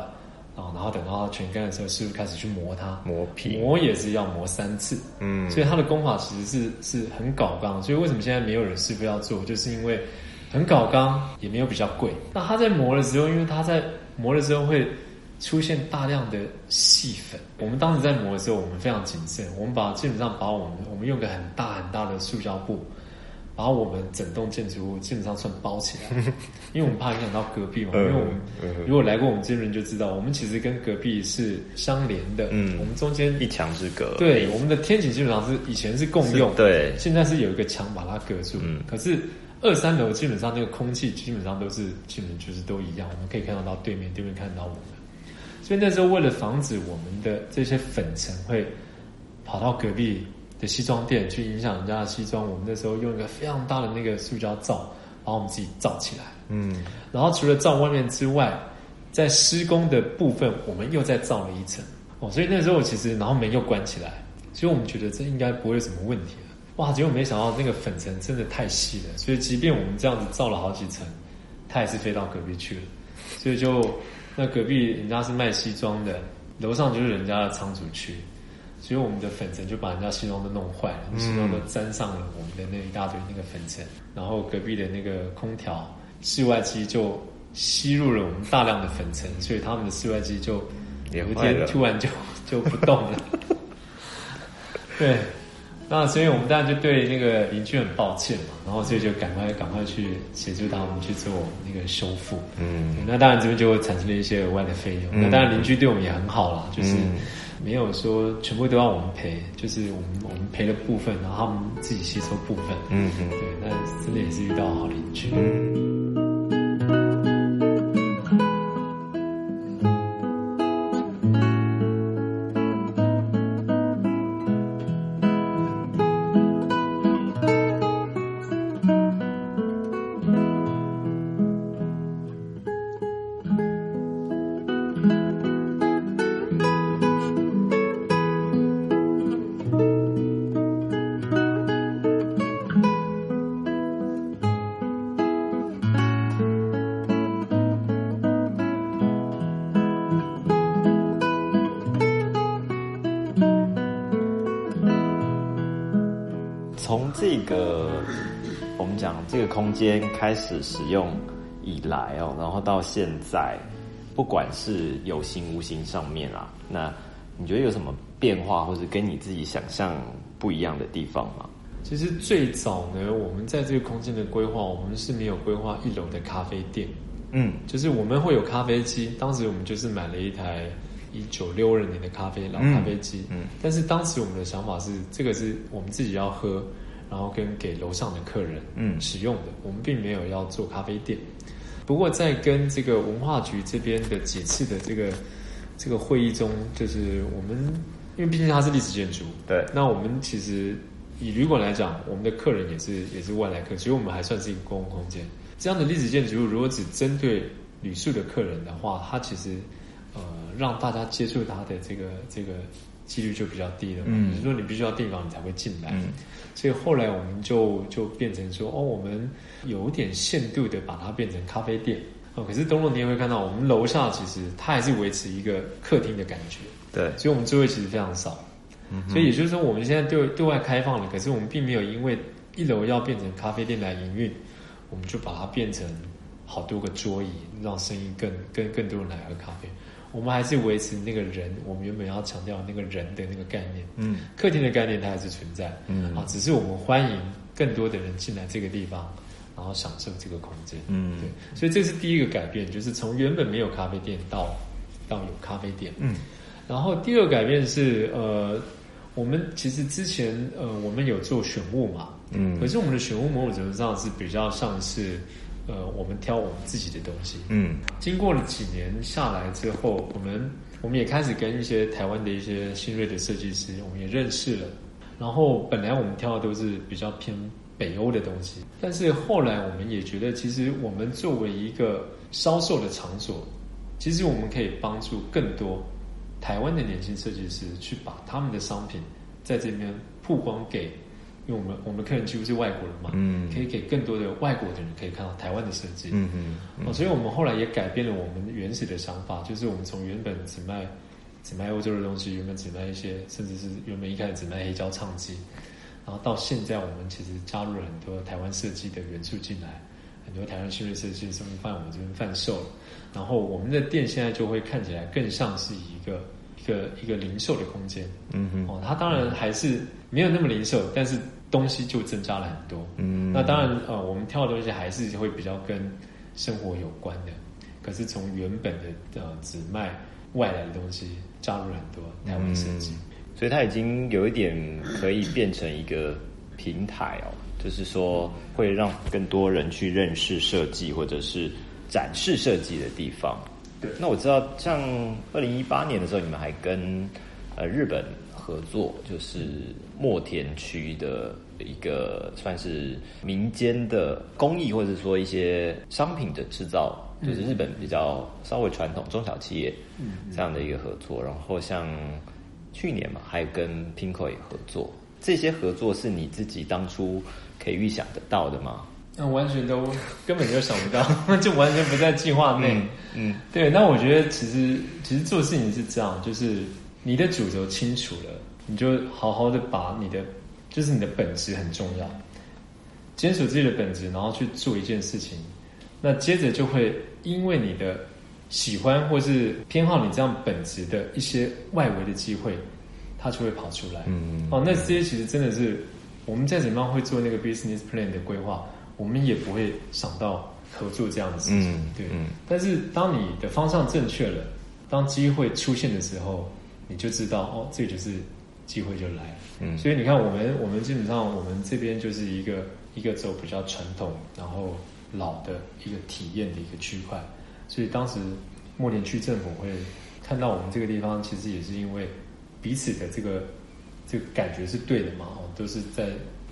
啊，然后等到它全干的时候，师傅开始去磨它，磨皮，磨也是要磨三次，嗯，所以它的功法其实是是很搞刚，所以为什么现在没有人师傅要做，就是因为很搞刚，也没有比较贵。那他在磨的时候，因为他在磨的时候会出现大量的细粉，我们当时在磨的时候，我们非常谨慎，我们把基本上把我们我们用个很大很大的塑胶布。把我们整栋建筑物基本上算包起来，因为我们怕影响到隔壁嘛。因为我们如果来过我们这边人就知道，我们其实跟隔壁是相连的。嗯，我们中间一墙之隔。对，我们的天井基本上是以前是共用，对，现在是有一个墙把它隔住。嗯，可是二三楼基本上那个空气基本上都是基本就是都一样，我们可以看得到对面，对面看得到我们。所以那时候为了防止我们的这些粉尘会跑到隔壁。的西装店去影响人家的西装，我们那时候用一个非常大的那个塑胶罩，把我们自己罩起来。嗯，然后除了罩外面之外，在施工的部分，我们又再罩了一层。哦，所以那时候其实，然后门又关起来，所以我们觉得这应该不会有什么问题了。哇，结果没想到那个粉尘真的太细了，所以即便我们这样子造了好几层，它也是飞到隔壁去了。所以就那隔壁人家是卖西装的，楼上就是人家的仓储区。所以我们的粉尘就把人家西装都弄坏了，西装都沾上了我们的那一大堆那个粉尘，然后隔壁的那个空调室外机就吸入了我们大量的粉尘，所以他们的室外机就有一天突然就就不动了。对，那所以我们当然就对那个邻居很抱歉嘛，然后所以就赶快赶快去协助他们去做那个修复。嗯，那当然这边就会产生了一些额外的费用。那当然邻居对我们也很好啦，就是。没有说全部都要我们赔，就是我们我们赔了部分，然后他们自己吸收部分。嗯嗯，对，那真的也是遇到好邻居。这个空间开始使用以来哦，然后到现在，不管是有形无形上面啊，那你觉得有什么变化，或者跟你自己想象不一样的地方吗？其实最早呢，我们在这个空间的规划，我们是没有规划一楼的咖啡店。嗯，就是我们会有咖啡机，当时我们就是买了一台一九六二年的咖啡老咖啡机。嗯，但是当时我们的想法是，这个是我们自己要喝，然后跟给楼上的客人嗯使用的，我们并没有要做咖啡店。不过在跟这个文化局这边的几次的这个这个会议中，就是我们因为毕竟它是历史建筑，对，那我们其实以旅馆来讲，我们的客人也是也是外来客，所以我们还算是一个公共空间。这样的历史建筑物，如果只针对旅宿的客人的话，它其实呃让大家接触它的这个这个几率就比较低了。嗯，比如说你必须要订房，你才会进来。嗯，所以后来我们就就变成说，哦，我们有点限度的把它变成咖啡店。哦，可是东楼你也会看到，我们楼下其实它还是维持一个客厅的感觉。对，所以我们座位其实非常少。嗯，所以也就是说，我们现在对对外开放了，可是我们并没有因为一楼要变成咖啡店来营运。我们就把它变成好多个桌椅，让生意更更更多人来喝咖啡。我们还是维持那个人，我们原本要强调那个人的那个概念。嗯，客厅的概念它还是存在。嗯，啊，只是我们欢迎更多的人进来这个地方，然后享受这个空间。嗯，对，所以这是第一个改变，就是从原本没有咖啡店到到有咖啡店。嗯，然后第二个改变是呃，我们其实之前呃，我们有做选物嘛。嗯，可是我们的选物某种程度上是比较像是，呃，我们挑我们自己的东西。嗯，经过了几年下来之后，我们我们也开始跟一些台湾的一些新锐的设计师，我们也认识了。然后本来我们挑的都是比较偏北欧的东西，但是后来我们也觉得，其实我们作为一个销售的场所，其实我们可以帮助更多台湾的年轻设计师去把他们的商品在这边曝光给。因为我们我们的客人几乎是外国人嘛，嗯，可以给更多的外国的人可以看到台湾的设计，嗯嗯，哦，所以我们后来也改变了我们原始的想法，就是我们从原本只卖只卖欧洲的东西，原本只卖一些，甚至是原本一开始只卖黑胶唱机，然后到现在我们其实加入了很多台湾设计的元素进来，很多台湾新锐设计甚至放我们这边贩售，然后我们的店现在就会看起来更像是一个。一个一个零售的空间，嗯哼，哦，它当然还是没有那么零售，但是东西就增加了很多，嗯，那当然，呃，我们挑的东西还是会比较跟生活有关的，可是从原本的呃只卖外来的东西，加入了很多台湾设计，所以它已经有一点可以变成一个平台哦，就是说会让更多人去认识设计或者是展示设计的地方。那我知道，像二零一八年的时候，你们还跟呃日本合作，就是墨田区的一个算是民间的工艺，或者说一些商品的制造，就是日本比较稍微传统中小企业这样的一个合作。然后像去年嘛，还有跟 Pinko 也合作，这些合作是你自己当初可以预想得到的吗？那完全都根本就想不到，就完全不在计划内。嗯，对。那我觉得其实其实做事情是这样，就是你的主轴清楚了，你就好好的把你的就是你的本质很重要，坚守自己的本质，然后去做一件事情。那接着就会因为你的喜欢或是偏好你这样本质的一些外围的机会，它就会跑出来。嗯，哦，那这些其实真的是我们在怎么样会做那个 business plan 的规划。我们也不会想到合作这样的事情，对。但是当你的方向正确了，当机会出现的时候，你就知道哦，这就是机会就来了。嗯，所以你看，我们我们基本上我们这边就是一个一个走比较传统，然后老的一个体验的一个区块。所以当时莫连区政府会看到我们这个地方，其实也是因为彼此的这个这个感觉是对的嘛，哦，都是在。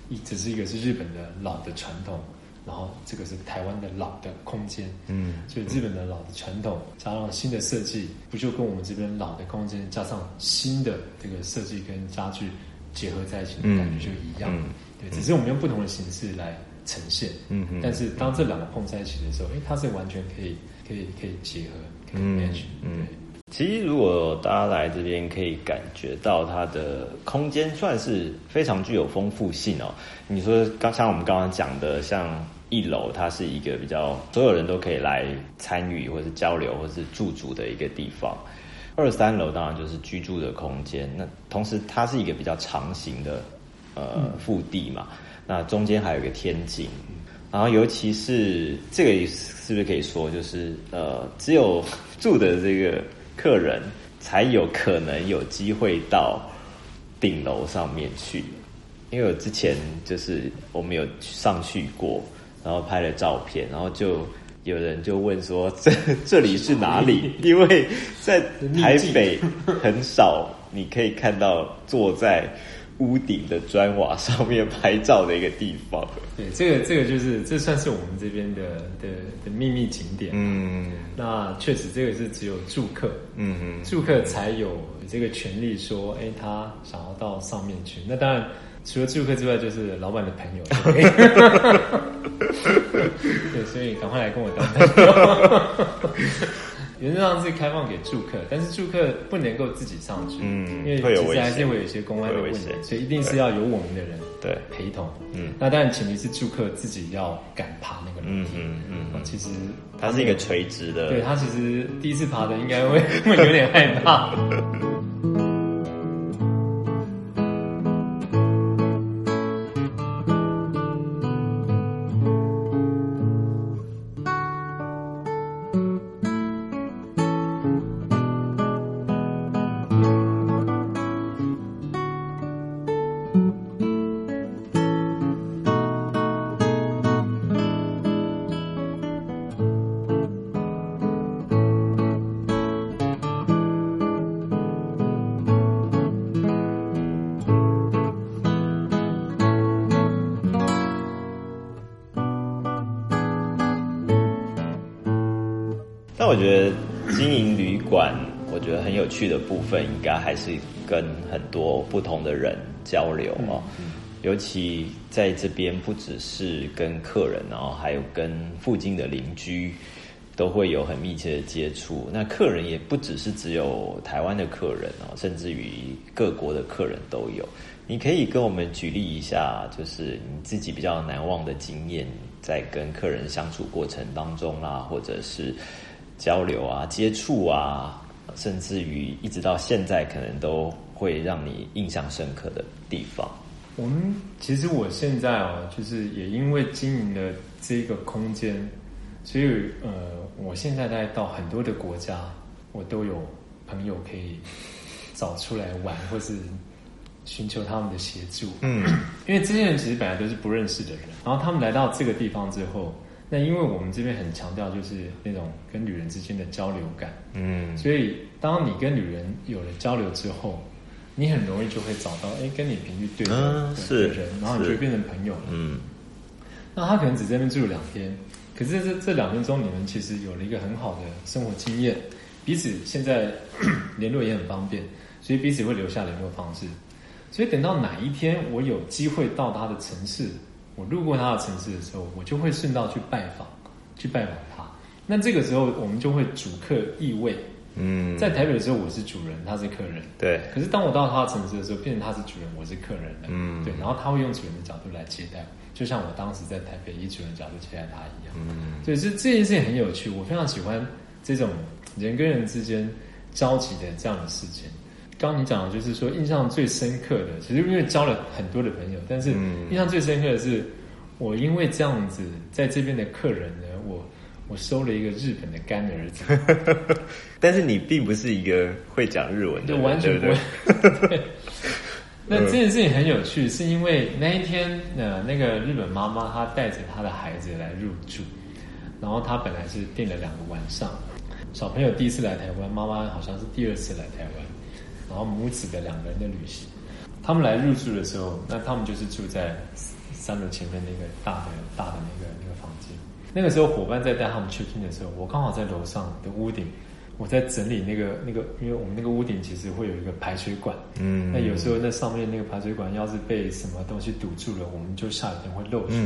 一只是一个是日本的老的传统，然后这个是台湾的老的空间，嗯，所以日本的老的传统加上新的设计，不就跟我们这边老的空间加上新的这个设计跟家具结合在一起的感觉就一样，对，只是我们用不同的形式来呈现，嗯嗯，但是当这两个碰在一起的时候，哎，它是完全可以可以可以结合，可以 match，嗯。其实，如果大家来这边，可以感觉到它的空间算是非常具有丰富性哦。你说刚像我们刚刚讲的，像一楼，它是一个比较所有人都可以来参与或是交流或是驻足的一个地方。二三楼当然就是居住的空间，那同时它是一个比较长形的呃腹地嘛，那中间还有一个天井。然后，尤其是这个是不是可以说，就是呃，只有住的这个客人才有可能有机会到顶楼上面去，因为我之前就是我们有上去过，然后拍了照片，然后就有人就问说这 这里是哪里？因为在台北很少你可以看到坐在。屋顶的砖瓦上面拍照的一个地方。对，这个这个就是这算是我们这边的的的秘密景点。嗯，那确实这个是只有住客，嗯嗯，住客才有这个权利说，哎，他想要到上面去。那当然，除了住客之外，就是老板的朋友。对，所以赶快来跟我当朋友。原则上是开放给住客，但是住客不能够自己上去，嗯，因为其实还是会有一些公安的问题，所以一定是要有我们的人对。陪同，嗯，那当然前提是住客自己要敢爬那个楼梯，嗯嗯，其实它是一个垂直的，对他其实第一次爬的应该会 会有点害怕。趣的部分，应该还是跟很多不同的人交流哦。尤其在这边，不只是跟客人，然后还有跟附近的邻居，都会有很密切的接触。那客人也不只是只有台湾的客人哦，甚至于各国的客人都有。你可以跟我们举例一下，就是你自己比较难忘的经验，在跟客人相处过程当中啦，或者是。交流啊，接触啊，甚至于一直到现在，可能都会让你印象深刻的地方。我们其实我现在啊，就是也因为经营了这个空间，所以呃，我现在在到很多的国家，我都有朋友可以找出来玩，或是寻求他们的协助。嗯，因为这些人其实本来都是不认识的人，然后他们来到这个地方之后。那因为我们这边很强调就是那种跟女人之间的交流感，嗯，所以当你跟女人有了交流之后，你很容易就会找到哎跟你频率对的人，然后你就变成朋友了，嗯。那他可能只在那边住了两天，可是这这两分钟你们其实有了一个很好的生活经验，彼此现在 联络也很方便，所以彼此会留下联络方式，所以等到哪一天我有机会到他的城市。我路过他的城市的时候，我就会顺道去拜访，去拜访他。那这个时候，我们就会主客意味。嗯，在台北的时候，我是主人，他是客人。对。可是当我到他的城市的时候，变成他是主人，我是客人了。嗯。对，然后他会用主人的角度来接待我，就像我当时在台北以主人角度接待他一样。嗯。所以这这件事情很有趣，我非常喜欢这种人跟人之间交集的这样的事情。刚你讲的就是说，印象最深刻的，其实因为交了很多的朋友，但是印象最深刻的是，我因为这样子在这边的客人呢，我我收了一个日本的干儿子，但是你并不是一个会讲日文的，完全不会。那这件事情很有趣，是因为那一天呢，那个日本妈妈她带着她的孩子来入住，然后她本来是订了两个晚上，小朋友第一次来台湾，妈妈好像是第二次来台湾。然后母子的两个人的旅行，他们来入住的时候，那他们就是住在三楼前面那个大的大的那个那个房间。那个时候伙伴在带他们 check in 的时候，我刚好在楼上的屋顶，我在整理那个那个，因为我们那个屋顶其实会有一个排水管，嗯，那有时候那上面那个排水管要是被什么东西堵住了，我们就下雨天会漏水，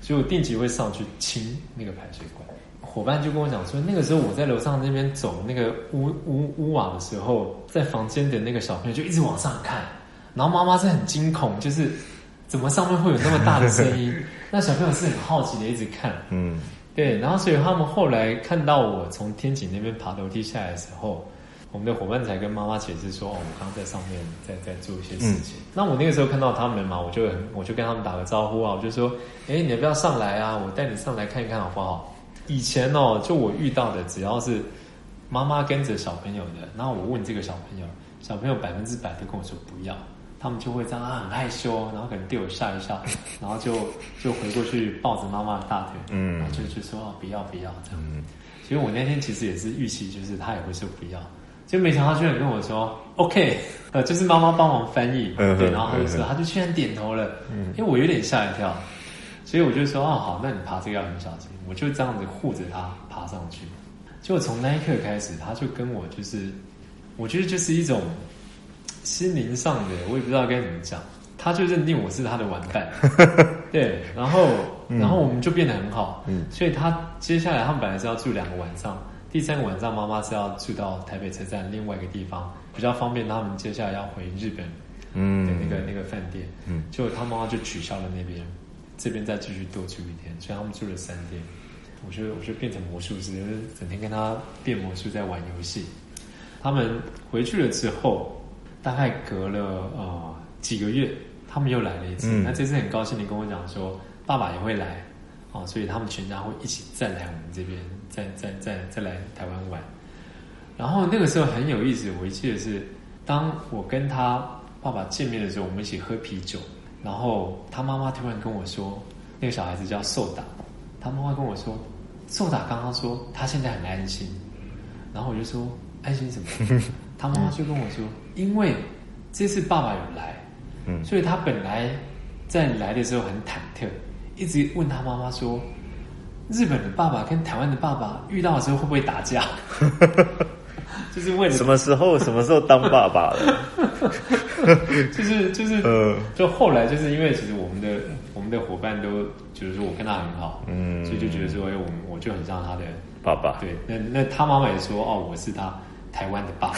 所以我定期会上去清那个排水管。伙伴就跟我讲说，那个时候我在楼上那边走那个屋屋屋瓦的时候，在房间的那个小朋友就一直往上看，然后妈妈是很惊恐，就是怎么上面会有那么大的声音？那小朋友是很好奇的，一直看。嗯，对，然后所以他们后来看到我从天井那边爬楼梯下来的时候。我们的伙伴才跟妈妈解释说：“哦，我刚刚在上面在在做一些事情。那我那个时候看到他们嘛，我就很我就跟他们打个招呼啊，我就说：哎，你要不要上来啊？我带你上来看一看好不好？以前哦，就我遇到的，只要是妈妈跟着小朋友的，然后我问这个小朋友，小朋友百分之百都跟我说不要，他们就会这样啊，很害羞，然后可能对我笑一笑，然后就 就回过去抱着妈妈的大腿，嗯，然后就就说哦，不要不要这样。所以我那天其实也是预期，就是他也会说不要。”就没想到居然跟我说 OK，呃，就是妈妈帮忙翻译，对，然后他就说，他就居然点头了，嗯，因为我有点吓一跳，所以我就说哦好，那你爬这个要很小心，我就这样子护着他爬上去。就从那一刻开始，他就跟我就是，我觉得就是一种心灵上的，我也不知道该怎么讲，他就认定我是他的玩伴，对，然后然后我们就变得很好，嗯，所以他接下来他们本来是要住两个晚上。第三个晚上，妈妈是要住到台北车站另外一个地方，比较方便他们接下来要回日本的那个那个饭店。嗯，就他妈妈就取消了那边，这边再继续多住一天，所以他们住了三天。我觉得我就变成魔术师，整天跟他变魔术，在玩游戏。他们回去了之后，大概隔了呃几个月，他们又来了一次。那这次很高兴的跟我讲说，爸爸也会来。啊，所以他们全家会一起再来我们这边，再再再再来台湾玩。然后那个时候很有意思，我记得是当我跟他爸爸见面的时候，我们一起喝啤酒。然后他妈妈突然跟我说，那个小孩子叫寿达，他妈妈跟我说，寿达刚刚说他现在很安心。然后我就说安心什么？他妈妈就跟我说，因为这次爸爸有来，嗯，所以他本来在来的时候很忐忑。一直问他妈妈说：“日本的爸爸跟台湾的爸爸遇到的时候会不会打架？” 就是问什么时候什么时候当爸爸了？就是就是呃，就后来就是因为其实我们的我们的伙伴都就是说我跟他很好，嗯，所以就觉得说，哎，我我就很像他的爸爸。对，那那他妈妈也说，哦，我是他台湾的爸爸，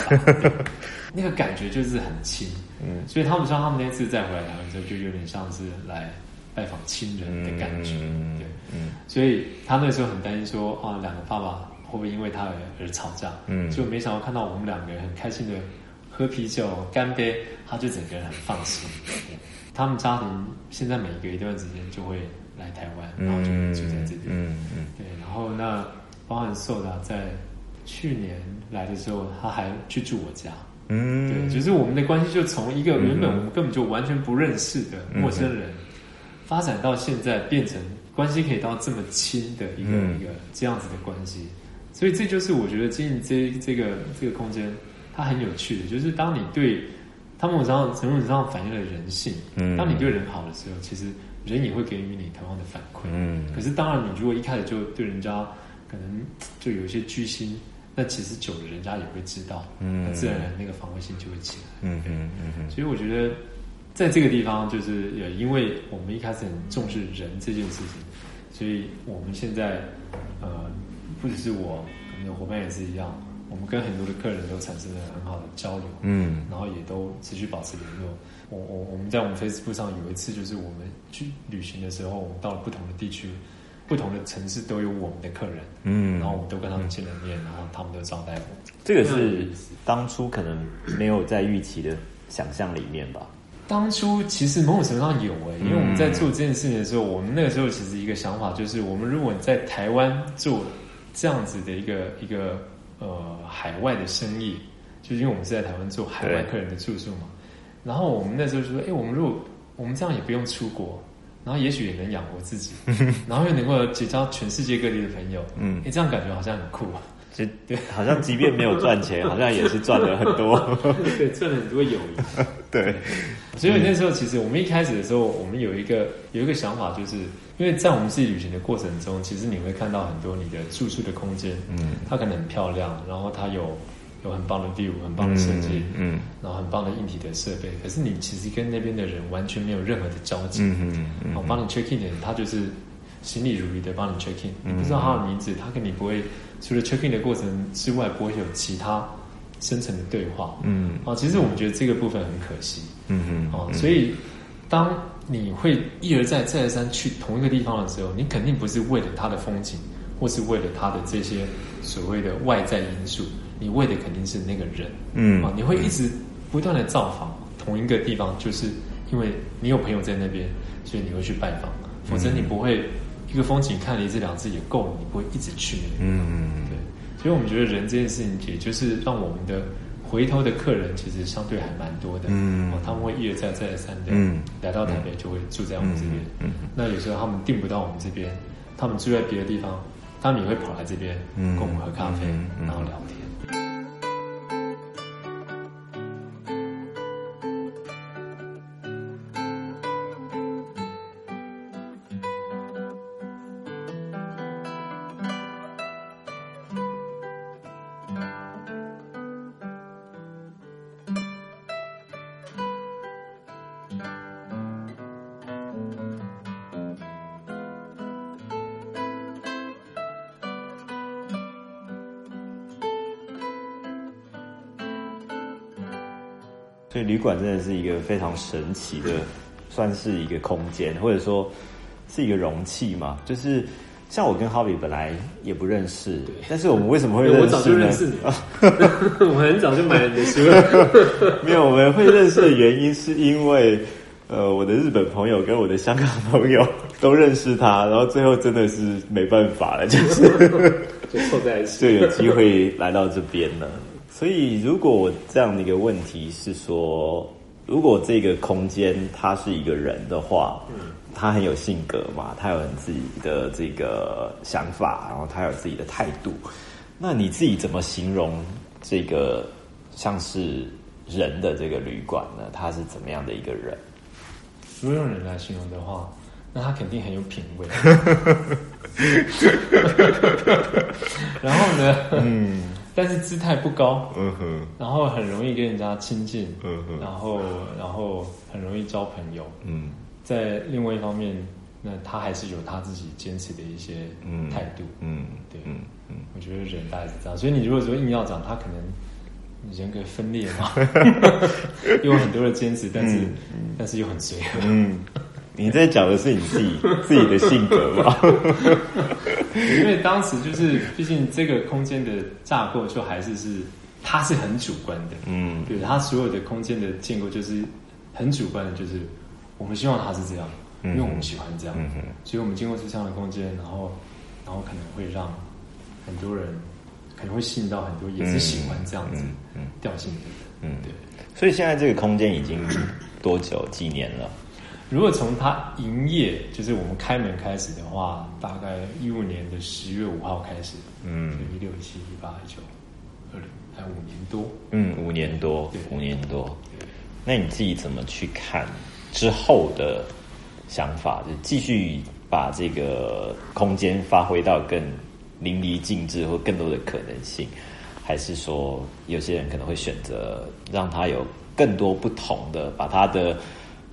那个感觉就是很亲。嗯，所以他们说他们那次再回来台湾之后，就有点像是来。拜访亲人的感觉，对，嗯，所以他那时候很担心说啊，两个爸爸会不会因为他而而吵架？嗯，就没想到看到我们两个人很开心的喝啤酒干杯，他就整个人很放心。他们家庭现在每隔一段时间就会来台湾，然后就住在这边，嗯嗯，对。然后那包含寿达在去年来的时候，他还去住我家，嗯，对，就是我们的关系就从一个原本我们根本就完全不认识的陌生人。发展到现在，变成关系可以到这么亲的一个一个这样子的关系，所以这就是我觉得经营这这个这个空间，它很有趣的，就是当你对他们上程度上反映了人性，嗯，当你对人好的时候，其实人也会给予你同样的反馈，嗯。可是当然，你如果一开始就对人家可能 就有一些居心，那其实久了，人家也会知道，嗯，那自然而然那个防卫性就会起来，嗯嗯嗯嗯。所以我觉得。在这个地方，就是也因为我们一开始很重视人这件事情，所以我们现在呃，不只是我，我们的伙伴也是一样，我们跟很多的客人都产生了很好的交流，嗯，然后也都持续保持联络。我我我们在我们 Facebook 上有一次，就是我们去旅行的时候，我们到了不同的地区、不同的城市，都有我们的客人，嗯，然后我们都跟他们见了面，然后他们都招待我。这个是当初可能没有在预期的想象里面吧。当初其实某种程度上有诶，因为我们在做这件事情的时候，我们那个时候其实一个想法就是，我们如果在台湾做这样子的一个一个呃海外的生意，就是因为我们是在台湾做海外客人的住宿嘛，然后我们那时候就说，哎，我们如果我们这样也不用出国，然后也许也能养活自己，然后又能够结交全世界各地的朋友，嗯，哎，这样感觉好像很酷啊。对，好像即便没有赚钱，好像也是赚了很多。对，赚了很多友谊。对，所以那时候其实我们一开始的时候，我们有一个有一个想法，就是因为在我们自己旅行的过程中，其实你会看到很多你的住宿的空间，嗯，它可能很漂亮，然后它有有很棒的 view，很棒的设计，嗯，然后很棒的硬体的设备，可是你其实跟那边的人完全没有任何的交集，嗯嗯嗯，帮你 check in 的人，他就是。行礼如仪的帮你 check in，你不知道他的名字，他跟你不会除了 check in 的过程之外，不会有其他深层的对话。嗯，啊，其实我们觉得这个部分很可惜。嗯嗯，啊，所以当你会一而再再而三去同一个地方的时候，你肯定不是为了它的风景，或是为了它的这些所谓的外在因素，你为的肯定是那个人。嗯，啊，你会一直不断的造访同一个地方，就是因为你有朋友在那边，所以你会去拜访。否则你不会一个风景看了一次两次也够了，你不会一直去。嗯，对。所以我们觉得人这件事情，也就是让我们的回头的客人其实相对还蛮多的。嗯，他们会一而再再而三的来到台北，就会住在我们这边。嗯，那有时候他们订不到我们这边，他们住在别的地方，他们也会跑来这边跟我们喝咖啡，然后聊天。馆真的是一个非常神奇的，算是一个空间，或者说是一个容器嘛。就是像我跟 Hobby 本来也不认识，但是我们为什么会认识？我早就认识你，我很早就买了你的书。没有，我们会认识的原因是因为，呃，我的日本朋友跟我的香港朋友都认识他，然后最后真的是没办法了，就是 就凑在一起，就有机会来到这边了。所以，如果我这样的一个问题是说，如果这个空间他是一个人的话，嗯，他很有性格嘛，他有自己的这个想法，然后他有自己的态度，那你自己怎么形容这个像是人的这个旅馆呢？他是怎么样的一个人？如果用人来形容的话，那他肯定很有品味。然后呢？嗯。但是姿态不高，嗯哼，然后很容易跟人家亲近，嗯哼，然后然后很容易交朋友，嗯，在另外一方面，那他还是有他自己坚持的一些态度，嗯，对，嗯嗯，我觉得人大概是这样，所以你如果说硬要讲，他可能人格分裂嘛，有很多的坚持，但是但是又很随和，嗯。你在讲的是你自己 自己的性格吗？因为当时就是，毕竟这个空间的架构就还是是，它是很主观的。嗯，对，它所有的空间的建构就是很主观的，就是我们希望它是这样，因为我们喜欢这样。嗯哼，所以我们经过这样的空间，然后然后可能会让很多人可能会吸引到很多也是喜欢这样子调性的人。嗯，对。所以现在这个空间已经多久几年了？如果从它营业，就是我们开门开始的话，大概一五年的十月五号开始，嗯，一六一七一八一九二零，还有五年多，嗯，五年多，五年多。那你自己怎么去看之后的想法？就继续把这个空间发挥到更淋漓尽致，或更多的可能性，还是说有些人可能会选择让它有更多不同的，把它的。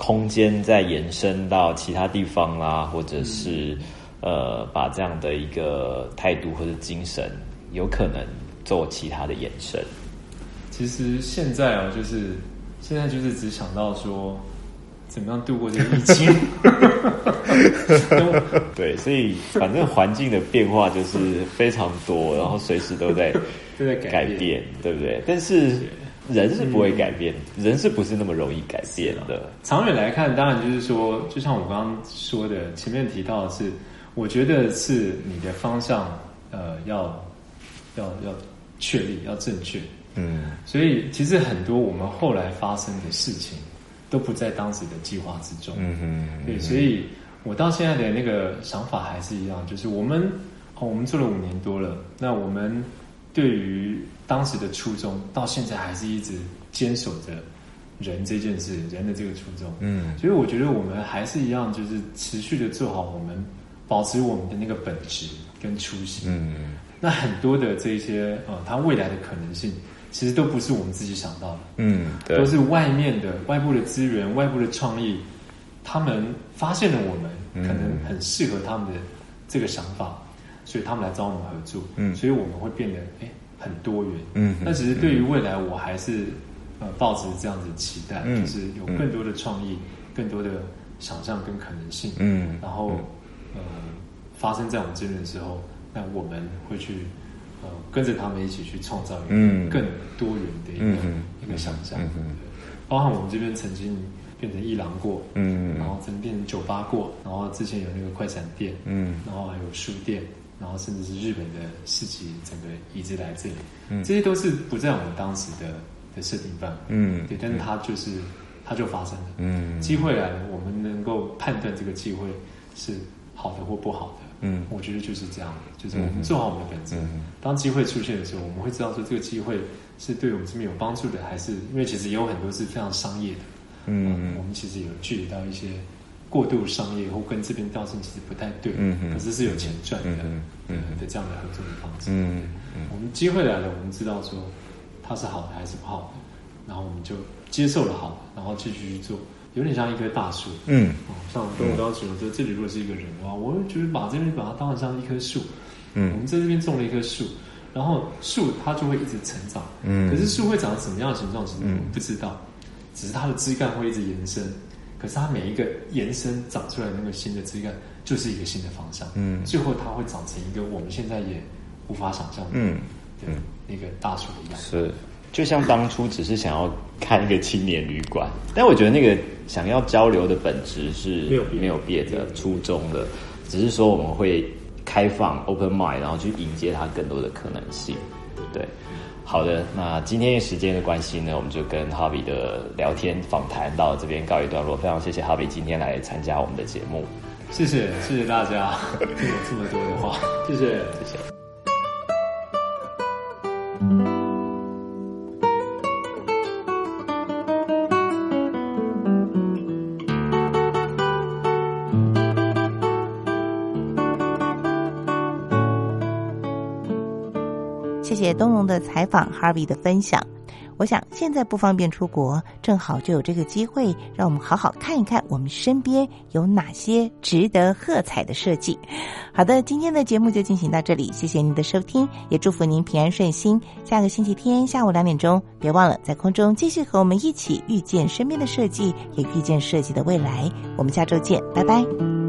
空间再延伸到其他地方啦，或者是呃，把这样的一个态度或者精神，有可能做其他的延伸。其实现在啊，就是现在就是只想到说，怎么样度过这个疫情。对，所以反正环境的变化就是非常多，然后随时都在 都在改变，对不对？但是。人是不会改变，人是不是那么容易改变的？长远来看，当然就是说，就像我刚刚说的，前面提到的是，我觉得是你的方向，呃，要要要确立，要正确。嗯，所以其实很多我们后来发生的事情，都不在当时的计划之中。嗯哼，对，所以我到现在的那个想法还是一样，就是我们哦，我们做了五年多了，那我们对于。当时的初衷到现在还是一直坚守着人这件事，人的这个初衷。嗯，所以我觉得我们还是一样，就是持续的做好我们，保持我们的那个本质跟初心。嗯，那很多的这些呃，它未来的可能性，其实都不是我们自己想到的。嗯，都是外面的外部的资源、外部的创意，他们发现了我们可能很适合他们的这个想法，所以他们来找我们合作。嗯，所以我们会变得哎很多元。嗯，那其实对于未来，我还是呃抱持这样子期待，就是有更多的创意，更多的想象跟可能性。嗯，然后呃发生在我们这边的时候，那我们会去呃跟着他们一起去创造一个更多元的一个一个想象。嗯，包含我们这边曾经。变成一郎过，嗯，然后曾变成酒吧过，然后之前有那个快闪店，嗯，然后还有书店，然后甚至是日本的市集，整个移植来这里，嗯，这些都是不在我们当时的的设定范围，嗯，对，但是它就是它就发生了，嗯，机会来了，我们能够判断这个机会是好的或不好的，嗯，我觉得就是这样，就是我们做好我们的本职，当机会出现的时候，我们会知道说这个机会是对我们这边有帮助的，还是因为其实也有很多是非常商业的。嗯，我们其实有距离到一些过度商业或跟这边调性其实不太对，嗯可是是有钱赚的，嗯的这样的合作的方式，嗯嗯，我们机会来了，我们知道说它是好的还是不好的，然后我们就接受了好的，然后继续去做，有点像一棵大树，嗯，像跟我刚刚说的，这里如果是一个人的话，我就觉得把这边把它当成像一棵树，嗯，我们在这边种了一棵树，然后树它就会一直成长，嗯，可是树会长成什么样的形状，其实我们不知道。只是它的枝干会一直延伸，可是它每一个延伸长出来那个新的枝干，就是一个新的方向。嗯，最后它会长成一个我们现在也无法想象的，嗯，对，那个大树一样。是，就像当初只是想要看一个青年旅馆，但我觉得那个想要交流的本质是没有没有变的初衷的，只是说我们会开放 open mind，然后去迎接它更多的可能性，对。好的，那今天时间的关系呢，我们就跟哈比的聊天访谈到这边告一段落。非常谢谢哈比今天来参加我们的节目，谢谢谢谢大家听我这么多的话，谢谢谢谢。东荣的采访，Harvey 的分享。我想现在不方便出国，正好就有这个机会，让我们好好看一看我们身边有哪些值得喝彩的设计。好的，今天的节目就进行到这里，谢谢您的收听，也祝福您平安顺心。下个星期天下午两点钟，别忘了在空中继续和我们一起遇见身边的设计，也遇见设计的未来。我们下周见，拜拜。